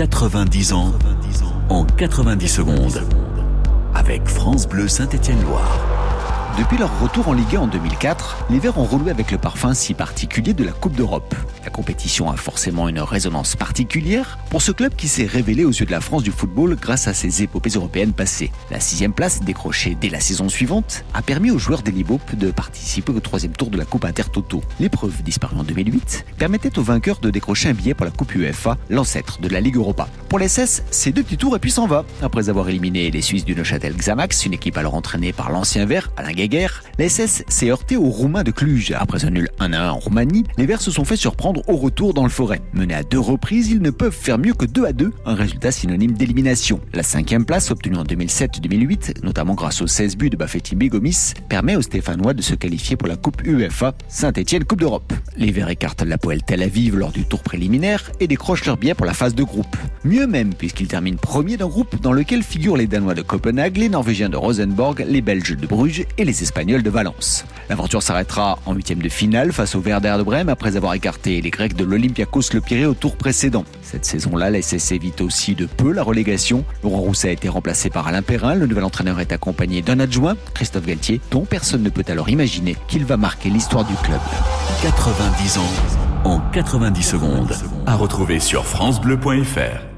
90 ans en 90 secondes. Avec France Bleu Saint-Étienne-Loire. Depuis leur retour en Ligue 1 en 2004, les Verts ont renoué avec le parfum si particulier de la Coupe d'Europe. La compétition a forcément une résonance particulière pour ce club qui s'est révélé aux yeux de la France du football grâce à ses épopées européennes passées. La sixième place, décrochée dès la saison suivante, a permis aux joueurs d'Elibop de participer au troisième tour de la Coupe Intertoto. L'épreuve, disparue en 2008, permettait aux vainqueurs de décrocher un billet pour la Coupe UEFA, l'ancêtre de la Ligue Europa. Pour les SS, c'est deux petits tours et puis s'en va. Après avoir éliminé les Suisses du Neuchâtel Xamax, une équipe alors entraînée par l'ancien vert Alain Guéguerre, la SS s'est heurtée aux Roumains de Cluj. Après un nul 1 1 en Roumanie, les Verts se sont fait surprendre au retour dans le forêt. Menés à deux reprises, ils ne peuvent faire mieux que 2 à 2, un résultat synonyme d'élimination. La cinquième place, obtenue en 2007-2008, notamment grâce aux 16 buts de Bafetimbi Gomis, permet aux Stéphanois de se qualifier pour la Coupe UEFA Saint-Etienne Coupe d'Europe. Les Verts écartent la poêle Tel Aviv lors du tour préliminaire et décrochent leur billet pour la phase de groupe. Mieux même, puisqu'ils terminent premier d'un groupe dans lequel figurent les Danois de Copenhague, les Norvégiens de Rosenborg, les Belges de Bruges et les Espagnols de Valence. L'aventure s'arrêtera en huitième de finale face au Werder de Brême après avoir écarté les Grecs de l'Olympiakos Le Pirée au tour précédent. Cette saison-là, la SS évite aussi de peu la relégation. Laurent Rousset a été remplacé par Alain Perrin. Le nouvel entraîneur est accompagné d'un adjoint, Christophe Galtier, dont personne ne peut alors imaginer qu'il va marquer l'histoire du club. 90 ans en 90 secondes. À retrouver sur FranceBleu.fr.